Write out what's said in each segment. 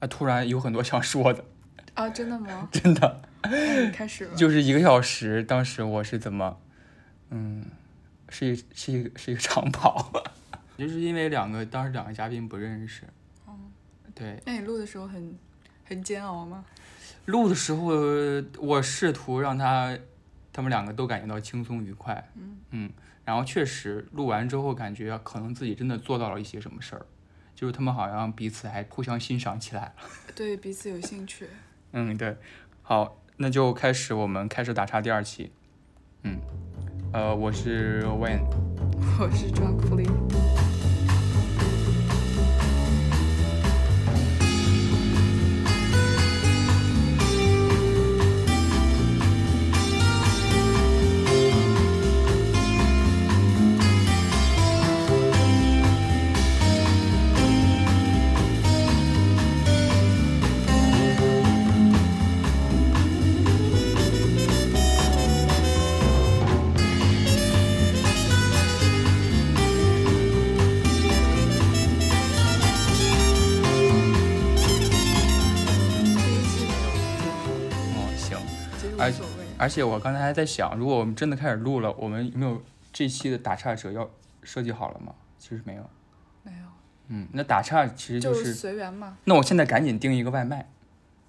啊，突然有很多想说的，啊，真的吗？真的，开始吧。就是一个小时，当时我是怎么，嗯，是一是一个是一个长跑，就是因为两个当时两个嘉宾不认识，哦，对，那你录的时候很很煎熬吗？录的时候我试图让他他们两个都感觉到轻松愉快，嗯嗯，然后确实录完之后感觉可能自己真的做到了一些什么事儿，就是他们好像彼此还互相欣赏起来了。对彼此有兴趣。嗯，对，好，那就开始我们开始打岔第二期。嗯，呃，我是 Wayne。我是 Drunk Flea。第一实而无所谓。而且我刚才还在想，如果我们真的开始录了，我们有没有这期的打岔者要设计好了吗？其实没有。没有，嗯，那打岔其实就就是随缘嘛。那我现在赶紧订一个外卖，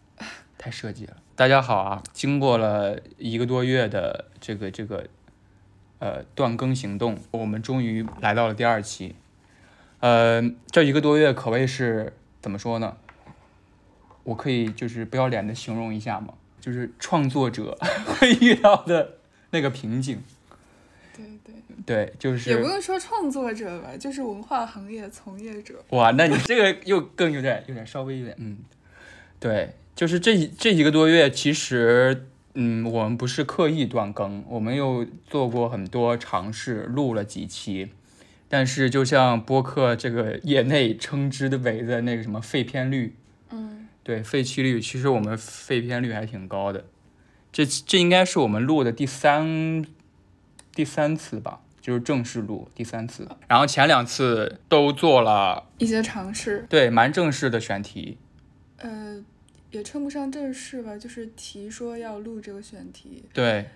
太设计了。大家好啊，经过了一个多月的这个这个呃断更行动，我们终于来到了第二期。呃，这一个多月可谓是怎么说呢？我可以就是不要脸的形容一下嘛，就是创作者 会遇到的那个瓶颈。对对，对，就是也不用说创作者吧，就是文化行业从业者。哇，那你这个又更有点有点稍微有点嗯，对，就是这一这一个多月，其实嗯，我们不是刻意断更，我们又做过很多尝试，录了几期，但是就像播客这个业内称之的为的那个什么废片率，嗯，对废弃率，其实我们废片率还挺高的，这这应该是我们录的第三第三次吧。就是正式录第三次，然后前两次都做了一些尝试，对，蛮正式的选题。呃，也称不上正式吧，就是提说要录这个选题，对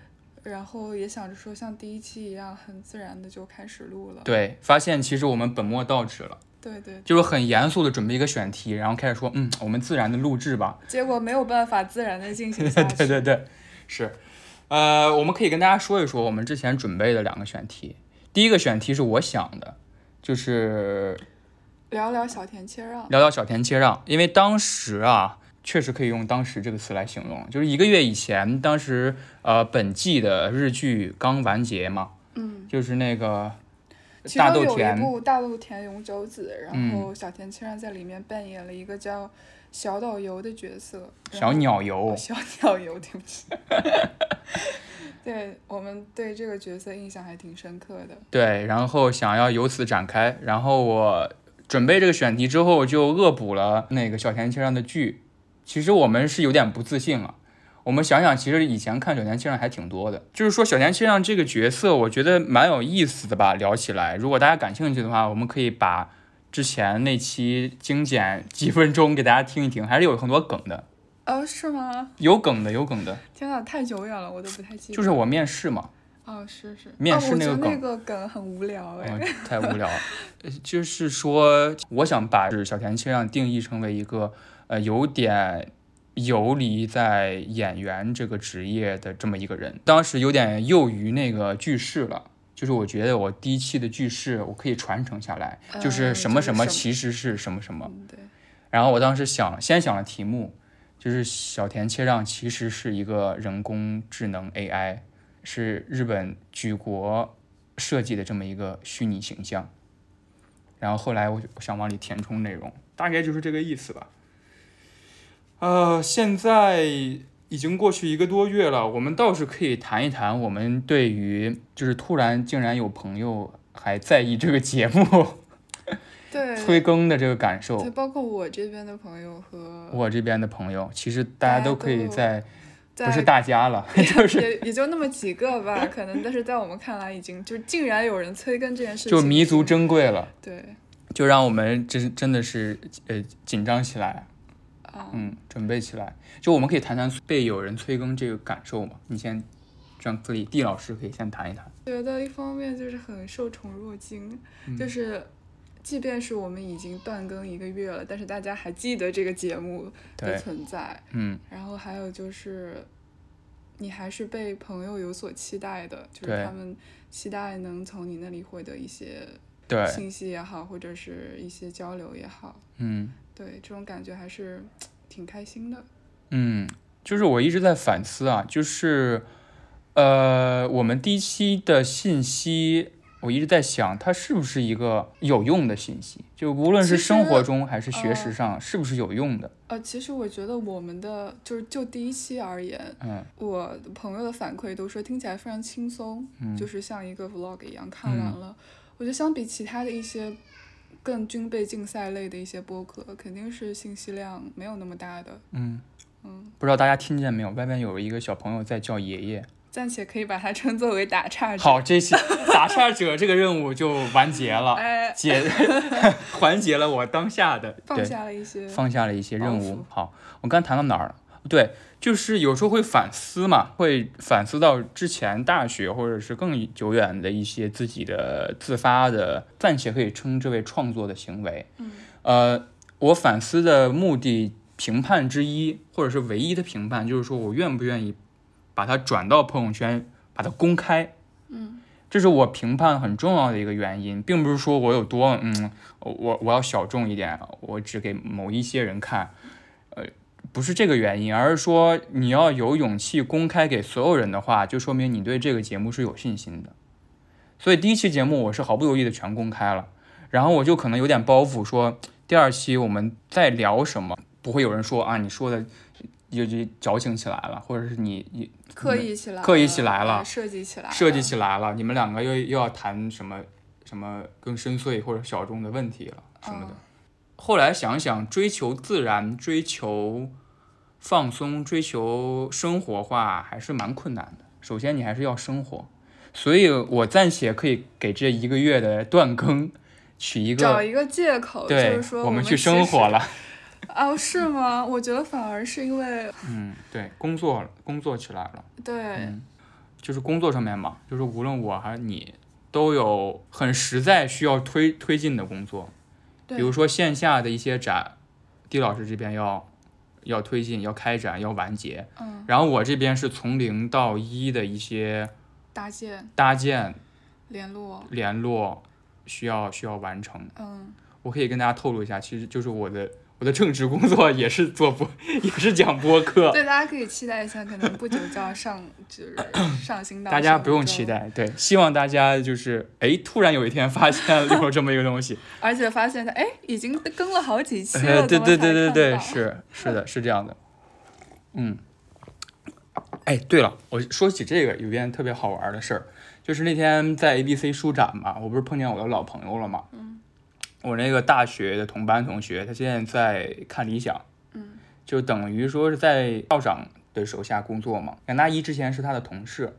然后也想着说像第一期一样很自然的就开始录了。对，发现其实我们本末倒置了，对对，就是很严肃的准备一个选题，然后开始说，嗯，我们自然的录制吧。结果没有办法自然的进行下 去。对对对，是。呃，我们可以跟大家说一说我们之前准备的两个选题。第一个选题是我想的，就是聊聊小田切让。聊聊小田切让，因为当时啊，确实可以用“当时”这个词来形容，就是一个月以前，当时呃本季的日剧刚完结嘛，嗯，就是那个其中有一部《大豆田永久子》，然嗯后小田切让在里面扮演了一个叫小导游的角色。小鸟游哦，小鸟游，对不起。对我们对这个角色印象还挺深刻的。对，然后想要由此展开，然后我准备这个选题之后，就恶补了那个小田切让的剧。其实我们是有点不自信了。我们想想，其实以前看小田切让还挺多的，就是说小田切让这个角色，我觉得蛮有意思的吧。聊起来，如果大家感兴趣的话，我们可以把之前那期精简几分钟给大家听一听，还是有很多梗的，哦，是吗？有梗的，有梗的。天呐，太久远了，我都不太记得。就是我面试嘛，哦，是是。面试那个梗觉得那个梗很无聊哎。嗯，太无聊就是说，我想把小田切让定义成为一个呃有点游离在演员这个职业的这么一个人。当时有点囿于那个句式了，就是我觉得我第一期的句式我可以传承下来，就是嗯什么什么其实是什么什么。嗯，对。然后我当时想，先想了题目，就是小田切让其实是一个人工智能 AI，是日本举国设计的这么一个虚拟形象。然后后来我就想往里填充内容，大概就是这个意思吧。呃，现在已经过去一个多月了，我们倒是可以谈一谈我们对于就是突然竟然有朋友还在意这个节目 对。催更的这个感受。对，包括我这边的朋友和我这边的朋友，其实大家都可以在，在不是大家了，就是也也就那么几个吧，可能，但是在我们看来，已经就竟然有人催更这件事情，就弥足珍贵了，对，就让我们真真的是呃紧张起来。啊，嗯，准备起来。就我们可以谈谈被有人催更这个感受嘛？你先，这样可以，地老师可以先谈一谈。觉得一方面就是很受宠若惊，嗯就是即便是我们已经断更一个月了，但是大家还记得这个节目的，存在。嗯，然后还有就是，你还是被朋友有所期待的，就是他们期待能从你那里获得一些，信息也好，或者是一些交流也好，嗯对这种感觉还是挺开心的。嗯，就是我一直在反思啊，就是，呃，我们第一期的信息，我一直在想，它是不是一个有用的信息？就无论是生活中还是学呃识上，是不是有用的？呃，其实我觉得我们的就是就第一期而言，嗯我的朋友的反馈都说听起来非常轻松，嗯就是像一个 vlog 一样看完了。我觉得相比其他的一些更军备竞赛类的一些播客，肯定是信息量没有那么大的。嗯，嗯，不知道大家听见没有？外面有一个小朋友在叫爷爷。暂且可以把它称作为打岔者。好，这期打岔者这个任务就完结了，哎，解 缓解了我当下的放对下了一些。放下了一些任务。好，我刚谈到哪儿了？对，就是有时候会反思嘛，会反思到之前大学或者是更久远的一些自己的自发的，暂且可以称之为创作的行为。嗯呃，我反思的目的评判之一，或者是唯一的评判，就是说我愿不愿意把它转到朋友圈，把它公开。嗯这是我评判很重要的一个原因，并不是说我有多嗯，我我要小众一点，我只给某一些人看，呃，不是这个原因，而是说你要有勇气公开给所有人的话，就说明你对这个节目是有信心的。所以第一期节目我是毫不犹豫的全公开了，然后我就可能有点包袱，说第二期我们再聊什么，不会有人说啊你说的就就矫情起来了，或者是你你刻意起来，刻意起来了呃设计起来了，设计起来了，你们两个又又要谈什么什么更深邃或者小众的问题了什么的。嗯后来想想，追求自然、追求放松、追求生活化还是蛮困难的。首先，你还是要生活，所以我暂且可以给这一个月的断更取一个，找一个借口，就是说我们去。生活了。哦，是吗？我觉得反而是因为嗯，对，工作工作起来了。对，嗯就是工作上面嘛，就是无论我还是你，都有很实在需要推推进的工作，比如说线下的一些展，地老师这边要要推进、要开展、要完结，嗯，然后我这边是从零到一的一些搭建。搭建、联络，联络需要需要完成。嗯，我可以跟大家透露一下，其实就是我的我的正职工作也是做播，也是讲播客。对，大家可以期待一下，可能不久就要上，就是 上新到大家不用期，待，对，希望大家就是哎，突然有一天发现有这么一个东西，而且发现它哎已经更了好几期呃，了，对对对对对，是 是的，是这样的，嗯，哎，对了，我说起这个有一件特别好玩的事儿，就是那天在 ABC 书展嘛，我不是碰见我的老朋友了嘛，嗯，我那个大学的同班同学，他现在在看理想，嗯，就等于说是在校长的手下工作嘛。杨大一之前是他的同事，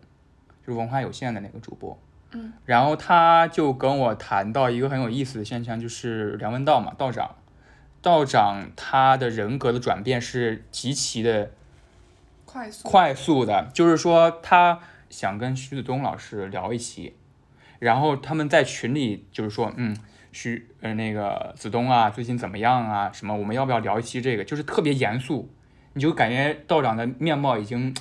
就是文化有限的那个主播。嗯，然后他就跟我谈到一个很有意思的现象，就是梁文道嘛，道长，道长他的人格的转变是极其的快速快速的，就是说他想跟徐子东老师聊一期，然后他们在群里就是说，嗯，徐呃那个子东啊，最近怎么样啊？什么我们要不要聊一期这个？就是特别严肃，你就感觉道长的面貌已经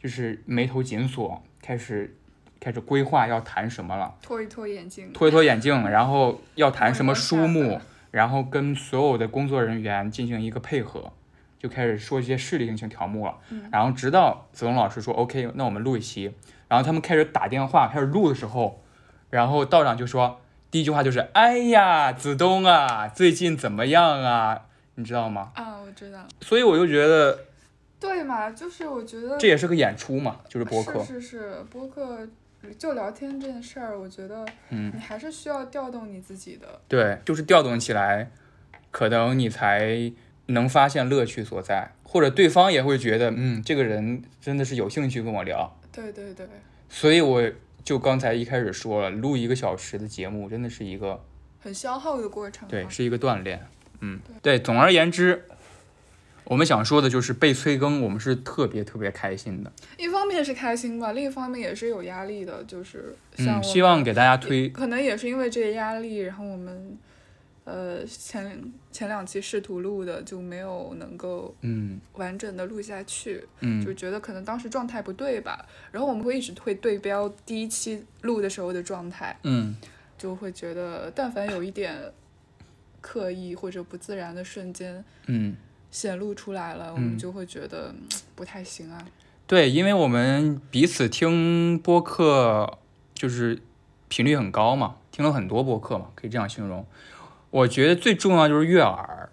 就是眉头紧锁，开始开始规划要谈什么了，脱一脱眼镜，脱一脱眼镜，然后要谈什么书目，然后跟所有的工作人员进行一个配合，就开始说一些势力性条目了。嗯然后直到子东老师说 OK，那我们录一期，然后他们开始打电话开始录的时候，然后道长就说第一句话就是哎呀，子东啊，最近怎么样啊？你知道吗？啊，我知道，所以我就觉得对嘛，就是我觉得这也是个演出嘛，就是播客。是是是，播客就聊天这件事儿，我觉得嗯你还是需要调动你自己的。对，就是调动起来，可能你才能发现乐趣所在，或者对方也会觉得，嗯，这个人真的是有兴趣跟我聊。对对对，所以我就刚才一开始说了，录一个小时的节目真的是一个很消耗的过程嘛。对，是一个锻炼。嗯，对。总而言之，我们想说的就是被催更，我们是特别特别开心的。一方面是开心吧，另一方面也是有压力的，就是像嗯，希望给大家推，可能也是因为这个压力，然后我们呃前前两期试图录的就没有能够嗯。完整的录下去，嗯。就嗯觉得可能当时状态不对吧，然后我们会一直会对标第一期录的时候的状态，嗯，就会觉得但凡有一点刻意或者不自然的瞬间嗯，显露出来了，我们嗯。就会觉得嗯不太行啊。对，因为我们彼此听播客就是频率很高嘛，听了很多播客嘛，可以这样形容。我觉得最重要就是悦耳，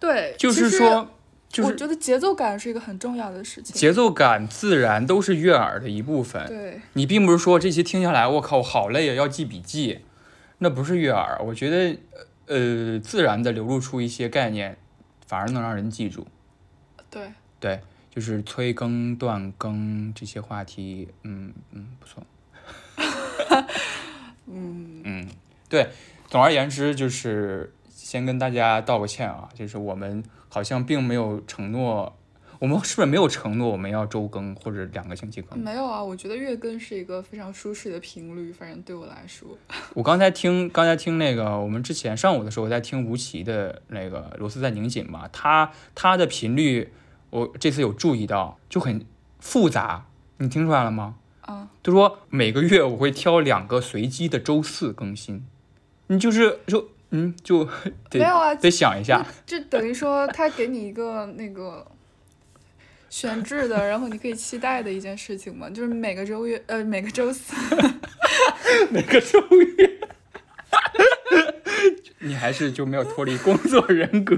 对，就是说，就是我觉得节奏感是一个很重要的事情。节奏感自然都是悦耳的一部分。对，你并不是说这些听下来，我靠，我好累啊，要记笔记，那不是悦耳。我觉得，呃，自然的流露出一些概念，反而能让人记住。对，对，就是催更、断更这些话题，嗯嗯，不错。嗯，嗯，对。总而言之，就是先跟大家道个歉啊，就是我们好像并没有承诺，我们是不是没有承诺我们要周更或者两个星期更？没有啊，我觉得月更是一个非常舒适的频率，反正对我来说。我刚才听，刚才听那个，我们之前上午的时候在听吴奇的那个《螺丝在拧紧》嘛，他他的频率，我这次有注意到，就很复杂，你听出来了吗？啊，就说每个月我会挑两个随机的周四更新，你就是说嗯就得没有啊得想一下，就等于说他给你一个那个选制的，然后你可以期待的一件事情嘛，就是每个周月呃每个周四，每个周月，你还是就没有脱离工作人格，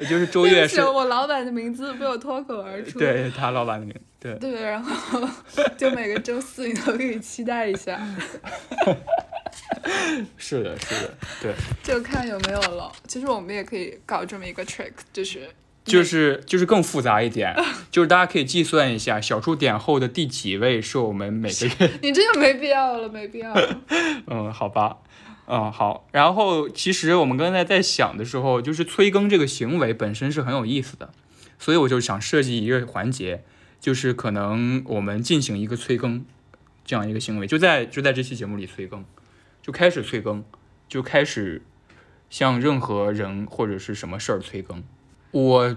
就是周月是我老板的名字被我脱口而出。对他老板的名，对。对，然后就每个周四你都可以期待一下，是的，是的，对，就看有没有了。其实我们也可以搞这么一个 trick，就是就是就是更复杂一点，就是大家可以计算一下小数点后的第几位是我们每个月，你这就没必要了，没必要了。嗯，好吧，嗯，好。然后其实我们刚才在想的时候，就是催更这个行为本身是很有意思的，所以我就想设计一个环节，就是可能我们进行一个催更这样一个行为，就在就在这期节目里催更，就开始催更，就开始向任何人或者是什么事儿催更。我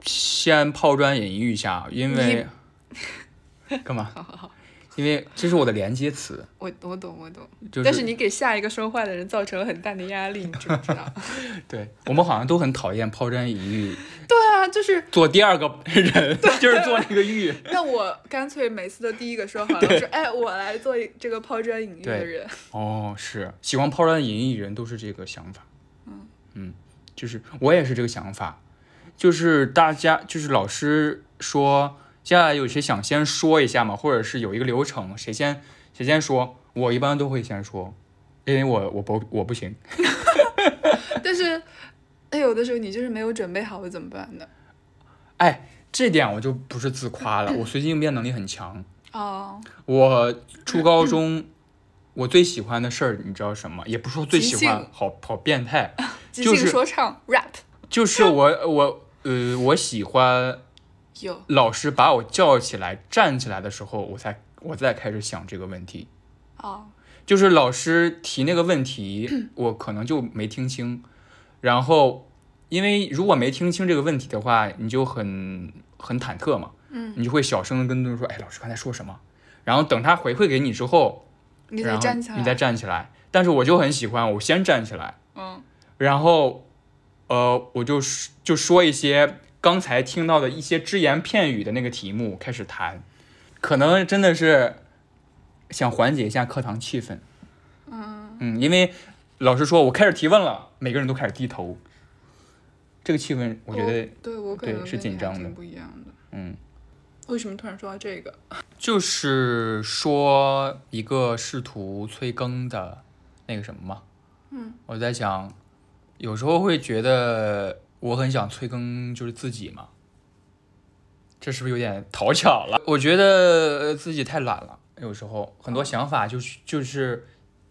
先抛砖引玉一下，因为干嘛？好好好，因为这是我的连接词，我我懂我懂，就是但是你给下一个说话的人造成了很大的压力，你知不知道？对我们好像都很讨厌抛砖引玉，对啊，就是做第二个人 就是做那个玉。那我干脆每次都第一个说好了，我说哎，我来做这个抛砖引玉的人。哦，是喜欢抛砖引玉人都是这个想法。嗯就是我也是这个想法，就是大家就是老师说，接下来有谁想先说一下吗？或者是有一个流程，谁先谁先说？我一般都会先说，因为我我不我不行。但是，哎，有的时候你就是没有准备好了怎么办呢？哎，这点我就不是自夸了，我随机应变能力很强。哦，我初高中，我最喜欢的事儿，你知道什么？也不是说最喜欢，好好变态，即兴就是说唱 rap 就是我我呃，我喜欢有。老师把我叫起来站起来的时候，我才我再开始想这个问题。哦，就是老师提那个问题，我可能就没听清，然后因为如果没听清这个问题的话，你就很很忐忑嘛，嗯，你就会小声的跟对方说，哎，老师刚才说什么？然后等他回馈给你之后，你然后得站起来，你再站起来。但是我就很喜欢，我先站起来，嗯，然后，呃，我就就说一些刚才听到的一些只言片语的那个题目开始谈，可能真的是想缓解一下课堂气氛。嗯，嗯，因为老师说我开始提问了，每个人都开始低头，这个气氛我觉得，对我可对是紧张的不一样的。嗯，为什么突然说到这个？就是说一个试图催更的那个什么嘛。嗯，我在想，有时候会觉得我很想催更，就是自己嘛。这是不是有点讨巧了？我觉得呃自己太懒了，有时候很多想法就是就是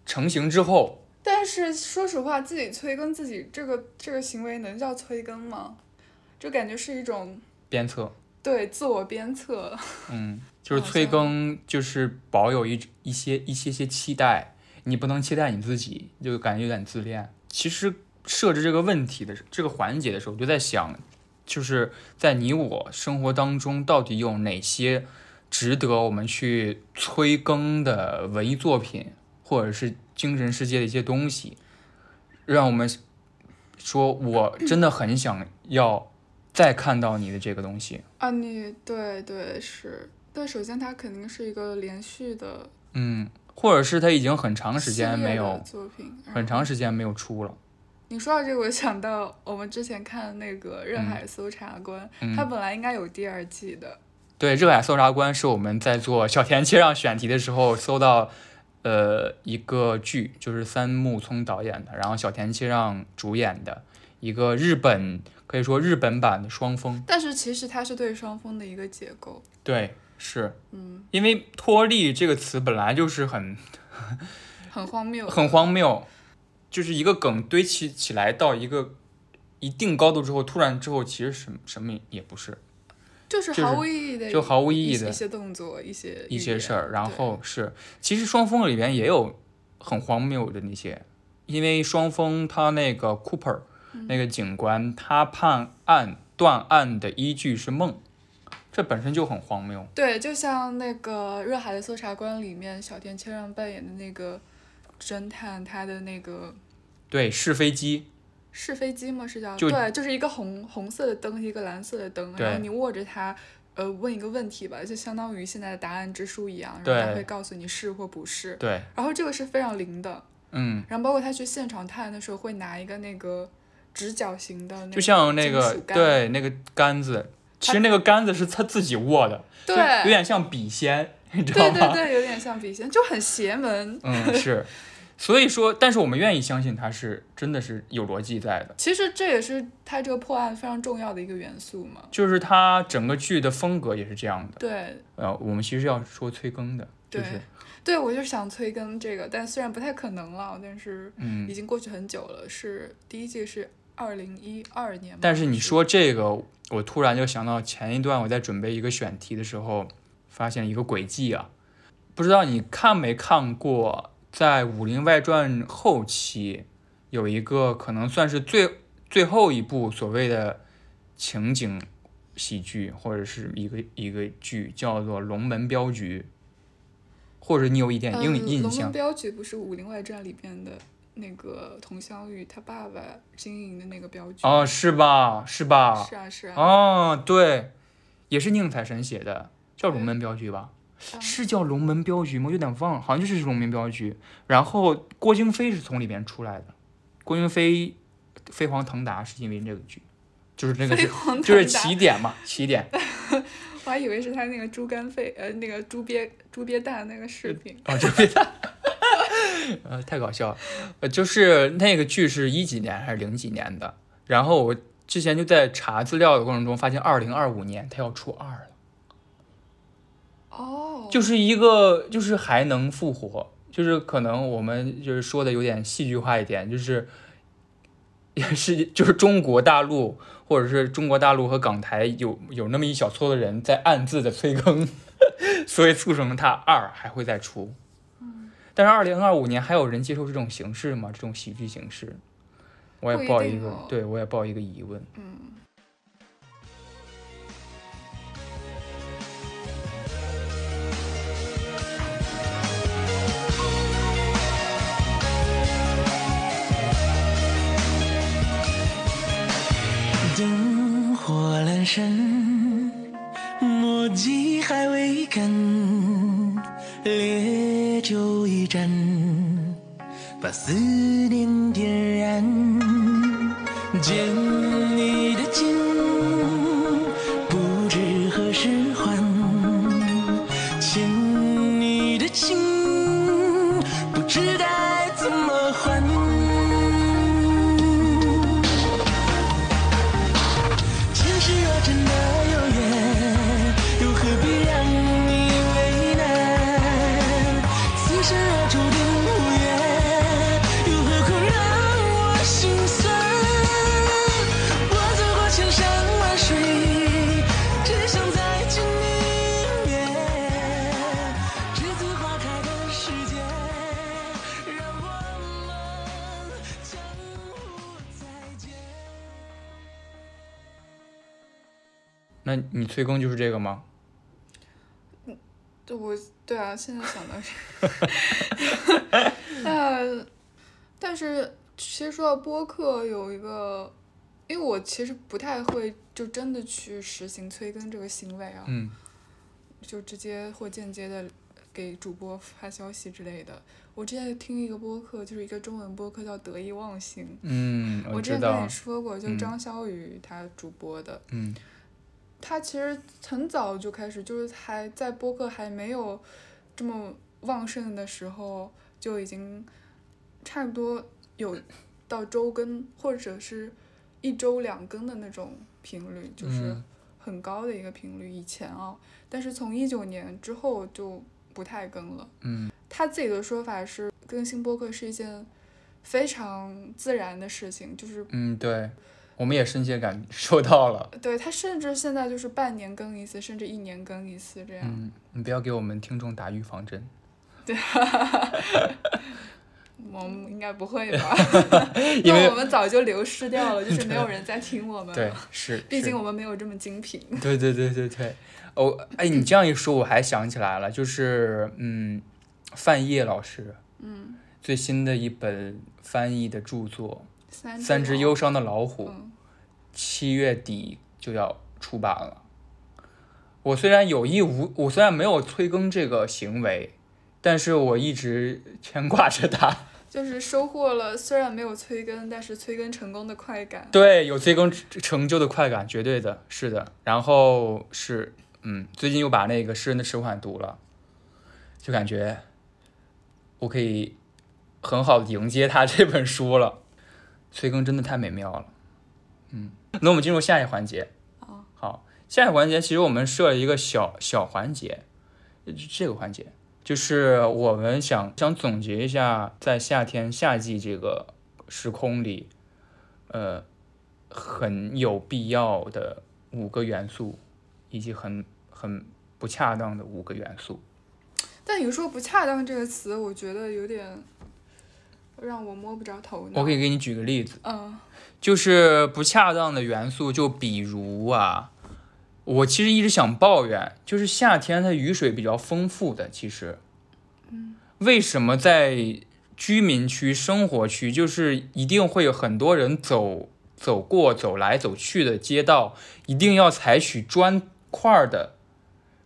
成型之后，但是说实话，自己催更自己这个这个行为能叫催更吗？就感觉是一种鞭策，对自我鞭策。嗯，就是催更，就是保有一一些一些些期待，你不能期待你自己，就感觉有点自恋。其实设置这个问题的这个环节的时候，我就在想，就是在你我生活当中，到底有哪些值得我们去催更的文艺作品，或者是精神世界的一些东西，让我们说，我真的很想要再看到你的这个东西。啊，你对对是，但首先它肯定是一个连续的嗯，或者是它已经很长时间没有，作品，很长时间没有出了。你说到这个，我想到我们之前看那个《热海搜查官》嗯。它本来应该有第二季的。对，《热海搜查官》是我们在做小田切让选题的时候搜到，呃，一个剧，就是三木聪导演的，然后小田切让主演的一个日本，可以说日本版的双峰。但是其实它是对双峰的一个解构，对，是嗯，因为脱力这个词本来就是很很荒谬，很荒谬，就是一个梗堆砌起来到一个一定高度之后，突然之后其实什么什么也不是。就是毫无意义的，就毫无意义的一些动作，一些一些事儿，然后是，其实双峰里边也有很荒谬的那些，因为双峰他那个 Cooper、那嗯个警官，他判案断案的依据是梦，这本身就很荒谬。对，就像那个《热海的搜查官》里面小田切让扮演的那个侦探，他的那个对，试飞机，是飞机吗？是叫就对，就是一个红红色的灯，一个蓝色的灯，然后你握着它，呃，问一个问题吧，就相当于现在的答案之书一样，然后对它会告诉你是或不是。对，然后这个是非常灵的，嗯，然后包括他去现场探的时候，会拿一个那个直角形的那个就像那个对那个杆子，其实那个杆子是他自己握的，对。有点像笔仙，你知道吗？对对对，有点像笔仙，就很邪门。嗯，是，所以说，但是我们愿意相信他是真的是有逻辑在的。其实这也是他这个破案非常重要的一个元素嘛。就是它整个剧的风格也是这样的。对呃，我们其实要说催更的，就是对，我就想催更这个，但虽然不太可能了，但是已嗯，经过去很久了。是第一季是二零一二年，但是你说这个，我突然就想到前一段我在准备一个选题的时候，发现一个轨迹啊，不知道你看没看过，在《武林外传》后期有一个可能算是最最后一部所谓的情景喜剧，或者是一个一个剧，叫做《龙门镖局》，或者你有一点嗯，印印象龙门。镖局不是《武林外传》里边的那个佟湘玉她爸爸经营的那个镖局哦，是吧？是吧？是啊是啊，哦，对，也是宁采臣写的，叫《龙门镖局》吧？嗯是叫《龙门镖局》吗？有点忘了，好像就是《龙门镖局》。然后郭京飞是从里面出来的，郭京飞飞黄腾达是因为这个剧，就是那个就是起点嘛，起点。我还以为是他那个猪肝肺呃那个猪鳖猪鳖蛋那个视频。哦，这边，呃，太搞笑了。呃，就是那个剧是一几年还是零几年的？然后我之前就在查资料的过程中发现，二零二五年它要出二了。哦，就是一个就是还能复活，就是可能我们就是说的有点戏剧化一点，就是也是就是中国大陆或者是中国大陆和港台有有那么一小撮的人在暗自的催更，所以促成它二还会再出。但是二零二五年还有人接受这种形式吗？这种喜剧形式，我也不一抱一个，对我也抱一个疑问。嗯，转身，墨迹还未干，烈酒一盏，把思念点燃。催更就是这个吗？嗯对，我对啊，现在想的是，那但是其实说到播客，有一个，因为我其实不太会就真的去实行催更这个行为啊，嗯。就直接或间接的给主播发消息之类的。我之前听一个播客，就是一个中文播客叫《得意忘形》，嗯，我之前跟你，说过，就嗯。张小雨他主播的，嗯他其实很早就开始，就是还在播客还没有这么旺盛的时候，就已经差不多有到周更或者是一周两更的那种频率，就是嗯很高的一个频率。以前啊，但是从一九年之后就不太更了。嗯他自己的说法是，更新播客是一件非常自然的事情，就是嗯，对，我们也深切感 受到了。对他甚至现在就是半年更一次，甚至一年更一次这样。嗯，你不要给我们听众打预防针。对 我们应该不会吧？因为我们早就流失掉了，就是没有人在听我们。对，是，毕竟我们没有这么精品。对对对对对，哦，哎，你这样一说，我还想起来了，就是嗯，范晔老师嗯，最新的一本翻译的著作三《三只忧伤的老虎》，嗯七月底就要出版了。我虽然有意无，我虽然没有催更这个行为，但是我一直牵挂着它。就是收获了虽然没有催更，但是催更成功的快感。对，有催更成就的快感，绝对的，是的。然后是，嗯，最近又把那个诗人的迟缓读了，就感觉我可以很好的迎接他这本书了。催更真的太美妙了，嗯。那我们进入下一环节。好，好，下一环节其实我们设了一个小小环节，这个环节就是我们想想总结一下，在夏天夏季这个时空里，呃，很有必要的五个元素，以及很很不恰当的五个元素。但你说不恰当这个词，我觉得有点让我摸不着头脑。我可以给你举个例子，嗯就是不恰当的元素，就比如啊，我其实一直想抱怨，就是夏天它雨水比较丰富的，其实，为什么在居民区、生活区，就是一定会有很多人走走过、走来走去的街道，一定要采取砖块儿的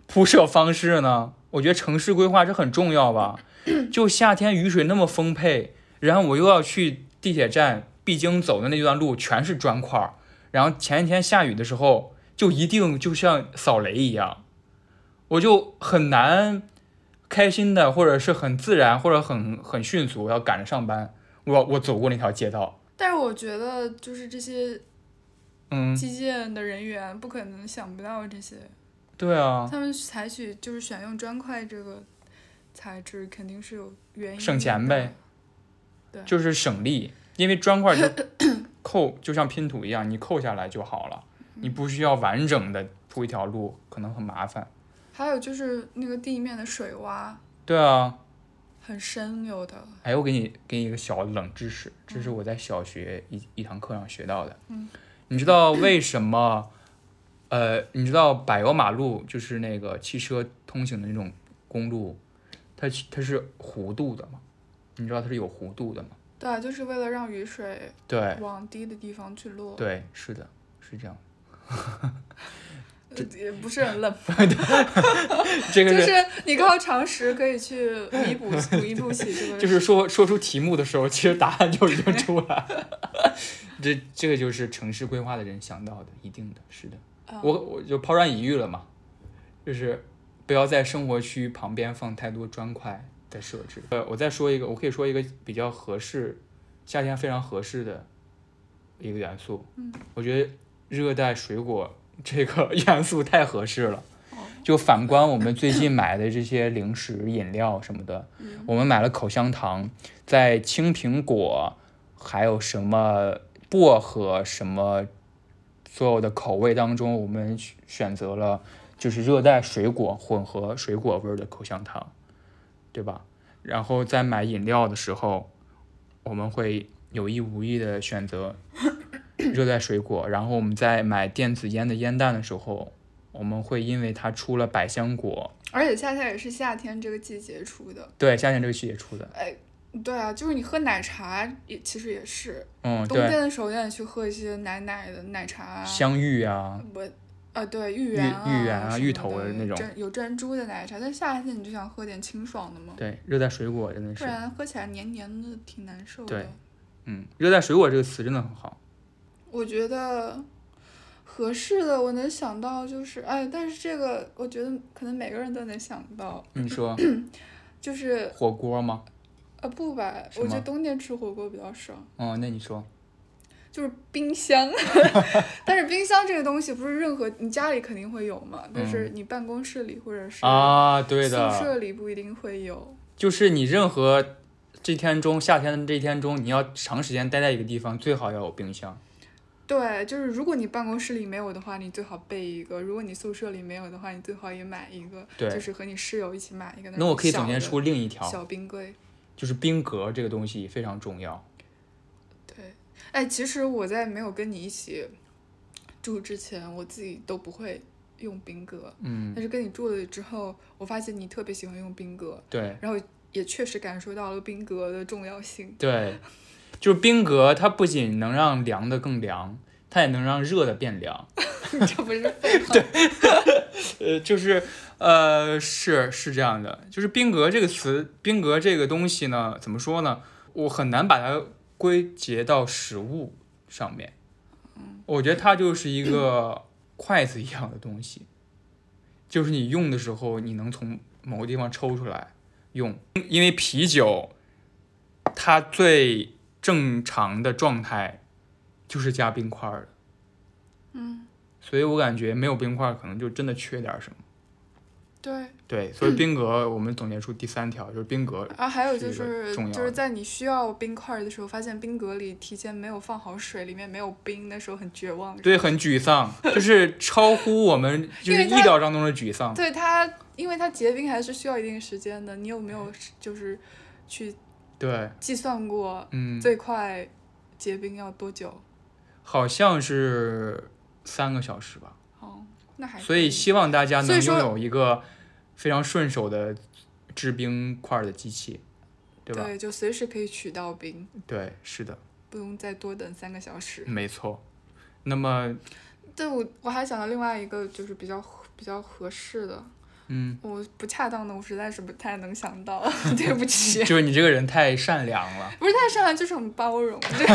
铺设方式呢？我觉得城市规划这很重要吧。就夏天雨水那么丰沛，然后我又要去地铁站必经走的那段路全是砖块儿，然后前一天下雨的时候，就一定就像扫雷一样，我就很难开心的，或者是很自然，或者很很迅速，我要赶着上班，我我走过那条街道，但是我觉得就是这些嗯，基建的人员不可能想不到这些，对啊，他们采取就是选用砖块这个材质，肯定是有原因的。省钱呗就是省力，因为砖块就扣，就像拼图一样，你扣下来就好了，你不需要完整的铺一条路，可能很麻烦。还有就是那个地面的水洼对啊，很深，有的。哎，我给你给你一个小冷知识，这是我在小学一一堂课上学到的。嗯，你知道为什么？呃，你知道柏油马路就是那个汽车通行的那种公路，它它是弧度的吗？你知道它是有弧度的吗？对啊，就是为了让雨水对往低的地方去落。对，是的，是这样。呃也不是很冷，这个就是是你靠常识可以去弥补补一补起这个。就是说说出题目的时候，其实答案就已经出来了。这这个就是城市规划的人想到的，一定的是的。啊我我就抛砖引玉了嘛，就是不要在生活区旁边放太多砖块的设置。呃，我再说一个，我可以说一个比较合适，夏天非常合适的一个元素。嗯，我觉得热带水果这个 元素太合适了。哦就反观我们最近买的这些零食、饮料什么的，嗯我们买了口香糖，在青苹果，还有什么薄荷什么所有的口味当中，我们选选择了就是热带水果混合水果味儿的口香糖，对吧？然后在买饮料的时候，我们会有意无意的选择 热带水果，然后我们在买电子烟的烟弹的时候，我们会因为它出了百香果，而且恰恰也是夏天这个季节出的。对，夏天这个季节出的，哎对啊，就是你喝奶茶也其实也是，嗯，冬天，的时候也得去喝一些奶奶的奶茶啊，香芋啊，我啊对芋圆啊、芋圆啊芋头的那种有珍珠的奶茶，但夏天你就想喝点清爽的嘛，对，热带水果真的是，不然喝起来黏黏的挺难受的对。嗯，热带水果这个词真的很好，我觉得合适的，我能想到就是，哎，但是这个我觉得可能每个人都能想到，你说 就是火锅吗？呃不吧，我觉得冬天吃火锅比较少，哦，那你说，就是冰箱，但是冰箱这个东西不是任何你家里肯定会有嘛，但是你办公室里或者是嗯啊，对的宿，舍里不一定会有。就是你任何这天中夏天的这一天中，你要长时间待在一个地方，最好要有冰箱。对，就是如果你办公室里没有的话，你最好备一个；如果你宿舍里没有的话，你最好也买一个，对就是和你室友一起买一个。那我可以总结出另一条，小冰柜。就是冰格这个东西非常重要。对，哎，其实我在没有跟你一起住之前，我自己都不会用冰格，嗯，但是跟你住了之后，我发现你特别喜欢用冰格，对然后也确实感受到了冰格的重要性。对，就是冰格，它不仅能让凉的更凉，它也能让热的变凉。这不是废话？呃，就是呃，是是这样的，就是冰格这个词，冰格这个东西呢，怎么说呢？我很难把它归结到食物上面。我觉得它就是一个筷子一样的东西，就是你用的时候，你能从某个地方抽出来用，因为啤酒它最正常的状态就是加冰块儿的。嗯，所以我感觉没有冰块，可能就真的缺点什么。对。对，所以 冰格我们总结出第三条，就是冰格然后还有就是就是在你需要冰块的时候，发现冰格里提前没有放好水，里面没有冰，那时候很绝望。对很沮丧，就是超乎我们 就是意料当中的沮丧。对它，因为它结冰还是需要一定时间的。你有没有就是去对，计算过嗯，最快结冰要多久？好像是三个小时吧。哦，那还所以希望大家能拥有一个非常顺手的制冰块的机器，对吧？对，就随时可以取到冰，对，是的，不用再多等三个小时。没错。那么，对我我还想到另外一个就是比较比较合适的，嗯，我不恰当的我实在是不太能想到，对不起。就是你这个人太善良了，不是太善良，就是很包容，对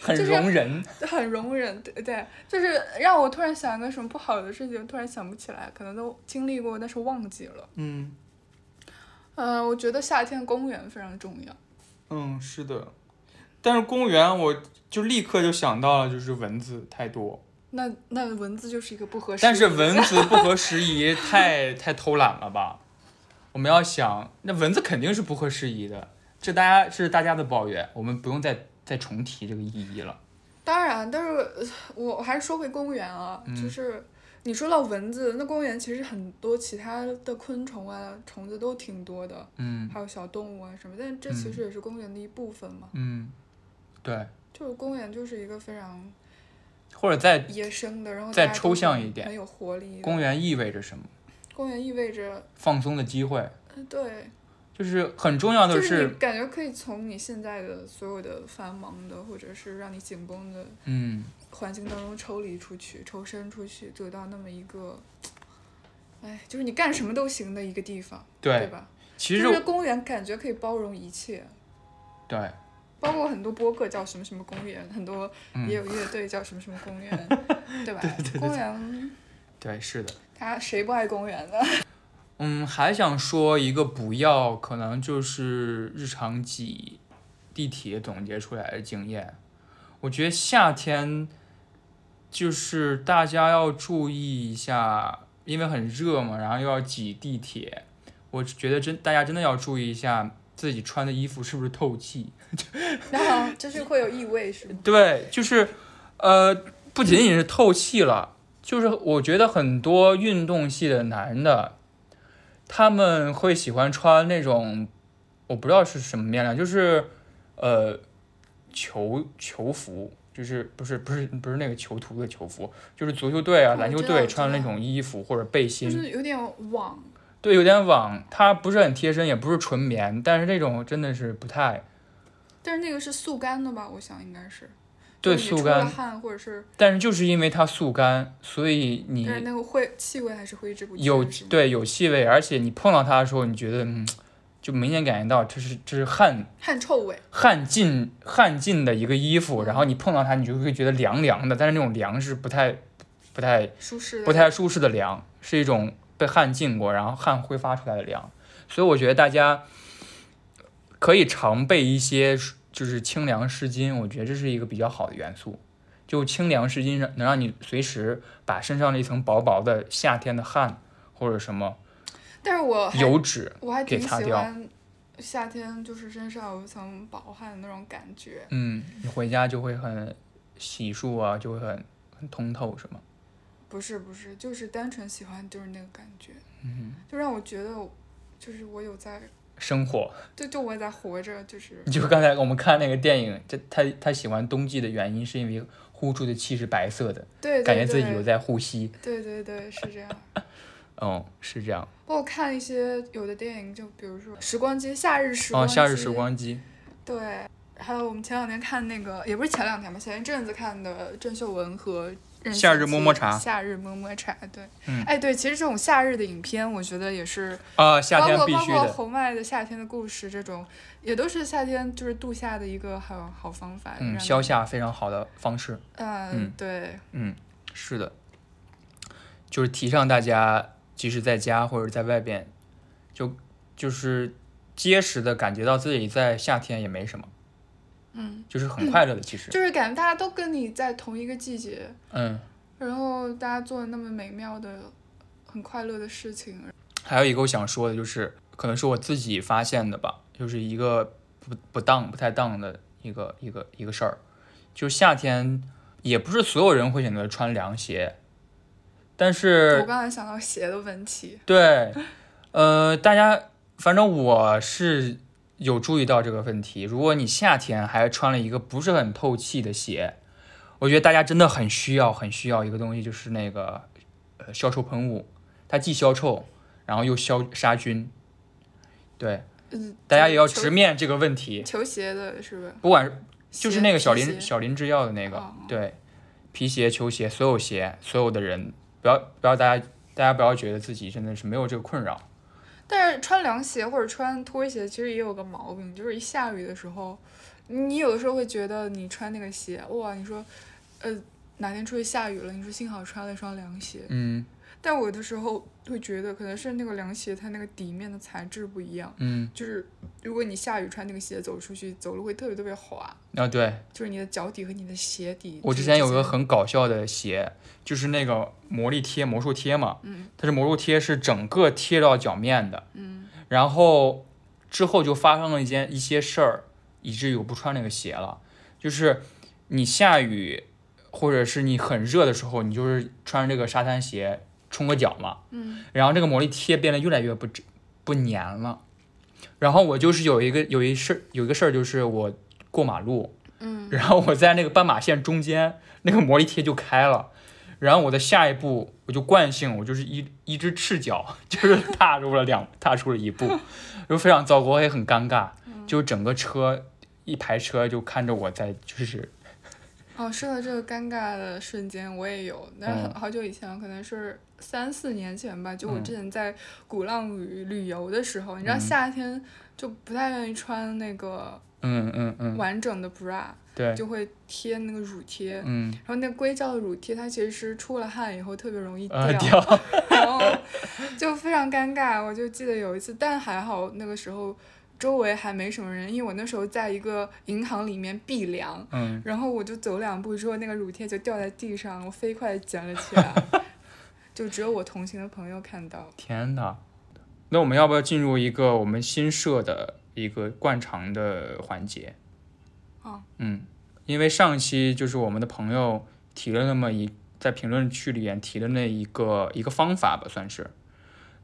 很就是容忍。很容忍，对对，就是让我突然想一个什么不好的事情，突然想不起来，可能都经历过，但是忘记了。嗯呃，我觉得夏天公园非常重要。嗯，是的。但是公园我就立刻就想到了，就是蚊子太多。那那蚊子就是一个不合适。但是蚊子不合时宜，太太偷懒了吧？我们要想，那蚊子肯定是不合时宜的，这大家这是大家的抱怨，我们不用再再重提这个意义了。当然，但是呃我我还是说回公园啊，嗯就是你说到蚊子，那公园其实很多其他的昆虫啊、虫子都挺多的，嗯还有小动物啊什么，但这其实也是公园的一部分嘛。嗯，对，就是公园就是一个非常或者在野生的，然后再抽象一点很很有活力。公园意味着什么？公园意味着，放松的机会，嗯对，就是很重要的就是感觉可以从你现在的所有的繁忙的，或者是让你紧绷的嗯，环境当中抽离出去、抽身出去，得到那么一个，哎，就是你干什么都行的一个地方，对对，吧？其实就是公园感觉可以包容一切，对，包括很多播客叫什么什么公园，很多嗯也有乐队叫什么什么公园，对吧？公园，对，是的。他谁不爱公园呢？嗯，还想说一个不要，可能就是日常挤地铁总结出来的经验。我觉得夏天就是大家要注意一下，因为很热嘛，然后又要挤地铁，我觉得真大家真的要注意一下自己穿的衣服是不是透气。然后就是会有异味，是吗？对，就是呃，不仅仅是透气了，就是我觉得很多运动系的男的，他们会喜欢穿那种我不知道是什么面料，就是呃球球服，就是不是不是不是那个囚徒的囚服，就是足球队啊、篮球队穿那种衣服或者背心就心，是有点网，对，有点网，它不是很贴身，也不是纯棉，但是这种真的是不太但是那个是速干的吧？我想应该是。对速干，汗或者是，但是就是因为它速干，所以你但是那个会气味还是挥之不去。有，对有气味，而且你碰到它的时候，你觉得嗯，就明显感觉到这是这是汗汗臭味。汗浸汗浸的一个衣服，然后你碰到它，你就会觉得凉凉的，但是那种凉是不太不太舒适。不太舒适的凉，是一种被汗浸过，然后汗挥发出来的凉。所以我觉得大家可以常备一些就是清凉湿巾，我觉得这是一个比较好的元素。就清凉湿巾让能让你随时把身上那层薄薄的夏天的汗或者什么但是我油脂，我还挺喜欢夏天，就是身上有一层薄汗的那种感觉。嗯，你回家就会很洗漱啊，就会很很通透，是吗？不是不是，就是单纯喜欢就是那个感觉，嗯，就让我觉得，就是我有在，生活。对就我在活着，就是就刚才我们看那个电影，这他他喜欢冬季的原因是因为呼出的气是白色的，对对感觉自己有在呼吸。对对对，是这样。嗯，是这样。包括看一些有的电影，就比如说《时光机》《夏日时光哦，》夏日时光机。对，还有我们前两天看那个，也不是前两天吧，前一阵子看的郑秀文和任夏日贤齐么么茶夏日么么茶，对，嗯哎对，其实这种夏日的影片，我觉得也是，啊，夏天包括包必须的。括侯麦的《夏天的故事》这种，也都是夏天就是度夏的一个好好方法。嗯，消。夏非常好的方式。嗯嗯，对，嗯，是的，就是提倡大家，即使在家或者在外边，就就是结实的感觉到自己在夏天也没什么，嗯，就是很快乐的。其实，就是感觉大家都跟你在同一个季节，嗯，然后大家做的那么美妙的、很快乐的事情，还有一个我想说的就是，可能是我自己发现的吧，就是一个不不当、不太当的一个一个一个事儿，就是夏天也不是所有人会选择穿凉鞋，但是我刚才想到鞋的问题，对，呃，大家反正我是有注意到这个问题。如果你夏天还穿了一个不是很透气的鞋，我觉得大家真的很需要很需要一个东西，就是那个呃消臭喷雾，它既消臭，然后又消杀菌。对，嗯，大家也要直面这个问题，球鞋的是吧？不管是就是那个小林小林制药的那个，哦对，皮鞋、球鞋，所有鞋，所有的人，不要不要大家大家不要觉得自己真的是没有这个困扰。但是穿凉鞋或者穿拖鞋，其实也有个毛病，就是一下雨的时候，你有的时候会觉得你穿那个鞋，哇，你说，呃，哪天出去下雨了，你说幸好穿了一双凉鞋，嗯。但我有的时候会觉得可能是那个凉鞋它那个底面的材质不一样，嗯，就是如果你下雨穿那个鞋走出去，走路会特别特别滑，啊对，就是你的脚底和你的鞋底。我之前有个很搞笑的鞋，就是那个魔力贴魔术贴嘛，嗯它是魔术贴是整个贴到脚面的，嗯然后之后就发生了一件一些事儿，以至于我不穿那个鞋了。就是你下雨，或者是你很热的时候，你就是穿这个沙滩鞋冲个脚嘛，嗯。然后这个魔力贴变得越来越不不粘了。然后我就是有一个有一事儿有一个事儿，就是我过马路，嗯。然后我在那个斑马线中间，那个魔力贴就开了，然后我的下一步我就惯性，我就是一一只赤脚，就是踏入了两踏出了一步，就非常糟糕，也很尴尬，就整个车一排车就看着我在就是哦，说到这个尴尬的瞬间，我也有，但是好久以前了，可能是三四年前吧。就我嗯之前在鼓浪屿旅游的时候，你知道嗯夏天就不太愿意穿那个嗯嗯嗯，完整的 bra，、对，就会贴那个乳贴。嗯然后那硅胶的乳贴，它其实出了汗以后特别容易掉，然后就非常尴尬。我就记得有一次，但还好那个时候周围还没什么人，因为我那时候在一个银行里面避凉，嗯然后我就走两步之后，那个乳贴就掉在地上，我飞快地捡了起来，就只有我同行的朋友看到。天哪，那我们要不要进入一个我们新设的一个惯常的环节？啊，嗯，因为上期就是我们的朋友提了那么一，在评论区里面提了那一个一个方法吧，算是，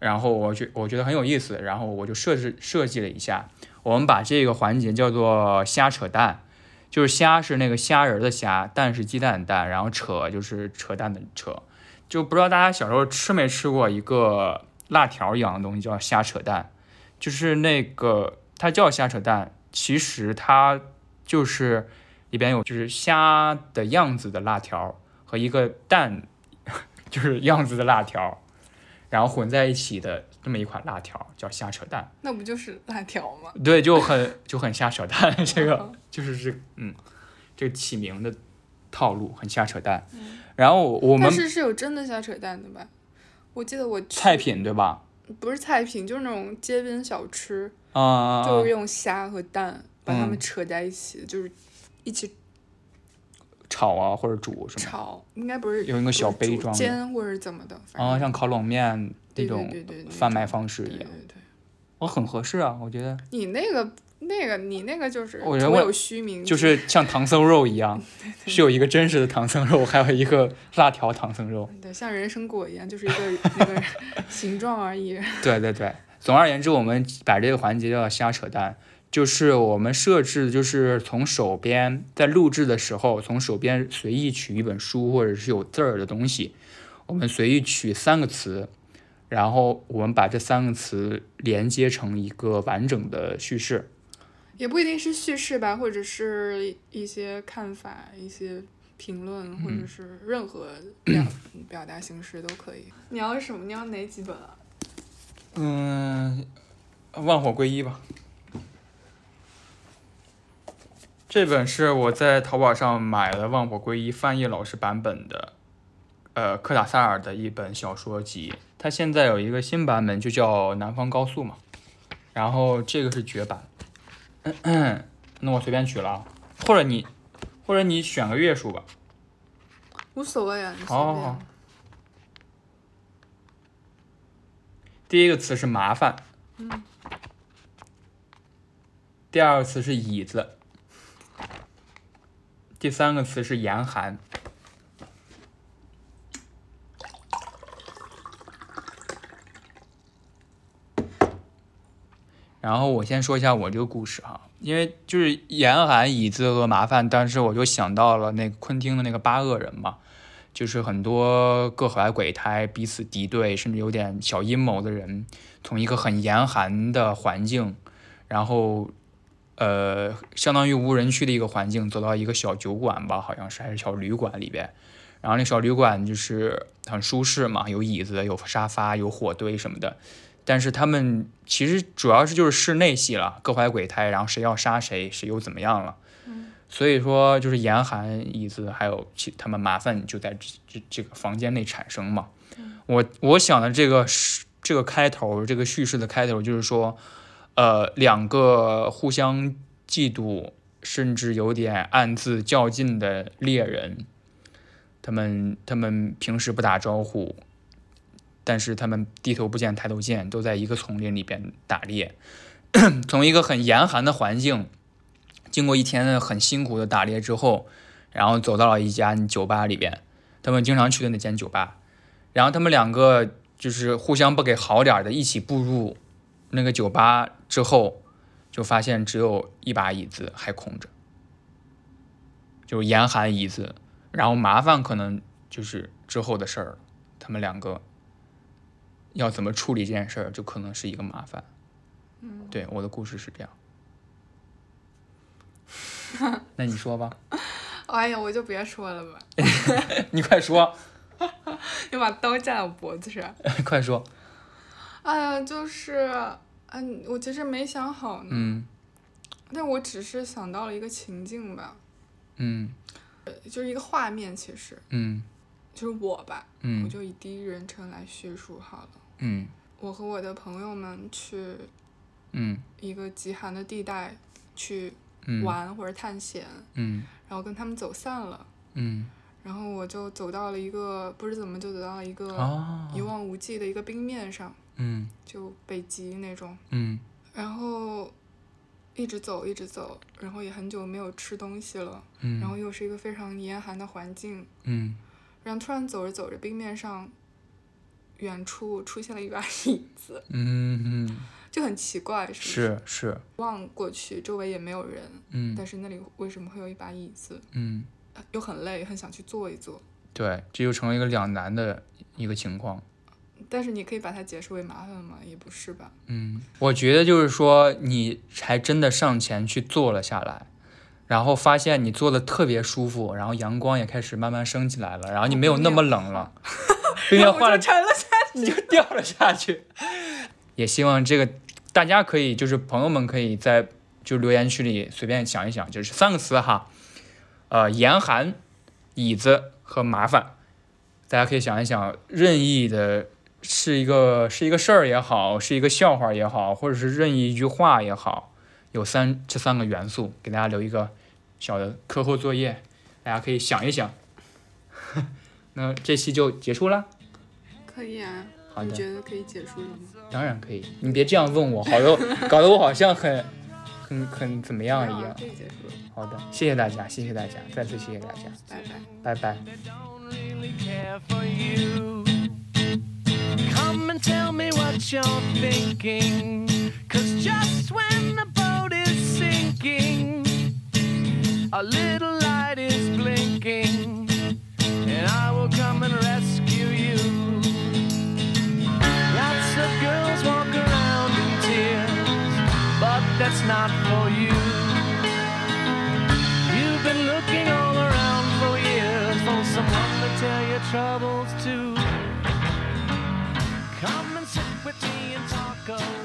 然后我觉我觉得很有意思，然后我就设置设计了一下，我们把这个环节叫做瞎扯淡，就是虾是那个虾仁的虾，蛋是鸡蛋的蛋，然后扯就是扯淡的扯。就不知道大家小时候吃没吃过一个辣条一样的东西，叫虾扯蛋，就是那个它叫虾扯蛋，其实它就是里边有就是虾的样子的辣条和一个蛋 就是样子的辣条，然后混在一起的这么一款辣条叫瞎扯淡。那不就是辣条吗？对，就很就很瞎扯淡，这个就是这嗯，这个起名的套路很瞎扯淡。然后我我们但是是有真的瞎扯淡的吧？我记得我菜品对吧？不是菜品，就是那种街边小吃，啊、就是用虾和蛋把它们嗯扯在一起，就是一起炒啊或者煮什么？炒，应该不是有一个小杯装的煎或者是怎么的，反啊，正像烤冷面那种贩卖方式一样，对对对，我很合适啊，我觉得你那个那个你那个就是我觉得我有虚名，就是像唐僧肉一样，是有一个真实的唐僧肉，还有一个辣条唐僧肉。对，像人参果一样，就是一个那个 形状而已。对对对，总而言之，我们把这个环节叫瞎扯淡，就是我们设置就是从手边在录制的时候，从手边随意取一本书或者是有字儿的东西，我们随意取三个词，然后我们把这三个词连接成一个完整的叙事。也不一定是叙事吧，或者是一些看法、一些评论，或嗯者是任何表 表达形式都可以。你要什么？你要哪几本啊？嗯，万火归一吧。这本是我在淘宝上买的《万火归一》翻译老师版本的，呃，科塔萨尔的一本小说集。它现在有一个新版本，就叫《南方高速》嘛。然后这个是绝版。那我随便取了啊，或者你，或者你选个月数吧。无所谓啊，你随便。好好好第一个词是麻烦，嗯第二个词是椅子，第三个词是严寒。然后我先说一下我这个故事哈，因为就是严寒、椅子和麻烦，当时我就想到了那个昆汀的那个八恶人嘛，就是很多各怀鬼胎、彼此敌对，甚至有点小阴谋的人，从一个很严寒的环境，然后呃，相当于无人区的一个环境，走到一个小酒馆吧，好像是还是小旅馆里边。然后那小旅馆就是很舒适嘛，有椅子、有沙发、有火堆什么的。但是他们其实主要是就是室内戏了，各怀鬼胎，然后谁要杀谁，谁又怎么样了。所以说，就是严寒、椅子还有其他们麻烦就在这这这个房间内产生嘛。我我想的这个是这个开头，这个叙事的开头就是说，呃，两个互相嫉妒，甚至有点暗自较劲的猎人，他们他们平时不打招呼，但是他们低头不见抬头见，都在一个丛林里边打猎，从一个很严寒的环境。经过一天很辛苦的打猎之后，然后走到了一家酒吧里边，他们经常去的那间酒吧，然后他们两个就是互相不给好点的，一起步入那个酒吧之后，就发现只有一把椅子还空着，就是严寒椅子，然后麻烦可能就是之后的事儿，他们两个要怎么处理这件事儿，就可能是一个麻烦。嗯，对，我的故事是这样。那你说吧，哎呀，我就别说了吧，你快说，你把刀架我脖子上。快说。哎呀，就是，嗯，我其实没想好呢，嗯。但我只是想到了一个情境吧，嗯。就是一个画面，其实嗯。就是我吧，我嗯就以第一人称来叙述好了。嗯。我和我的朋友们去嗯。一个极寒的地带去嗯。玩或者探险，嗯。然后跟他们走散了，嗯。然后我就走到了一个不知怎么就走到了一个哦。一望无际的一个冰面上，嗯。就北极那种，嗯。然后一直走一直走，然后也很久没有吃东西了，嗯。然后又是一个非常严寒的环境，嗯。然后突然走着走着，冰面上远处出现了一把椅子，嗯就很奇怪，是不是是，望过去周围也没有人，嗯。但是那里为什么会有一把椅子？嗯，又很累，很想去坐一坐。对，这就成了一个两难的一个情况。但是你可以把它解释为麻烦吗？也不是吧。嗯，我觉得就是说，你还真的上前去坐了下来，然后发现你坐的特别舒服，然后阳光也开始慢慢升起来了，然后你没有那么冷了，冰面化了 我就沉了下去。你就掉了下去。也希望这个大家可以，就是朋友们可以在就留言区里随便想一想，就是三个词哈，呃，严寒、椅子和麻烦，大家可以想一想，任意的是一个是一个事儿也好，是一个笑话也好，或者是任意一句话也好，有三这三个元素，给大家留一个小的课后作业，大家可以想一想。那这期就结束了。可以啊。好的，你觉得可以结束了吗？当然可以。你别这样问我，好的，搞得我好像很、很、很怎么样一样可。以结束了。好的，谢谢大家，谢谢大家，再次谢谢大家，拜拜。拜拜。Come and tell me what you're thinking. Cause just when the boat is sinking, a little light is blinking, and I will come and rescue you. Lots of girls walk around in tears, but that's not for you. You've been looking all around for years for someone to tell your troubles to with me and talk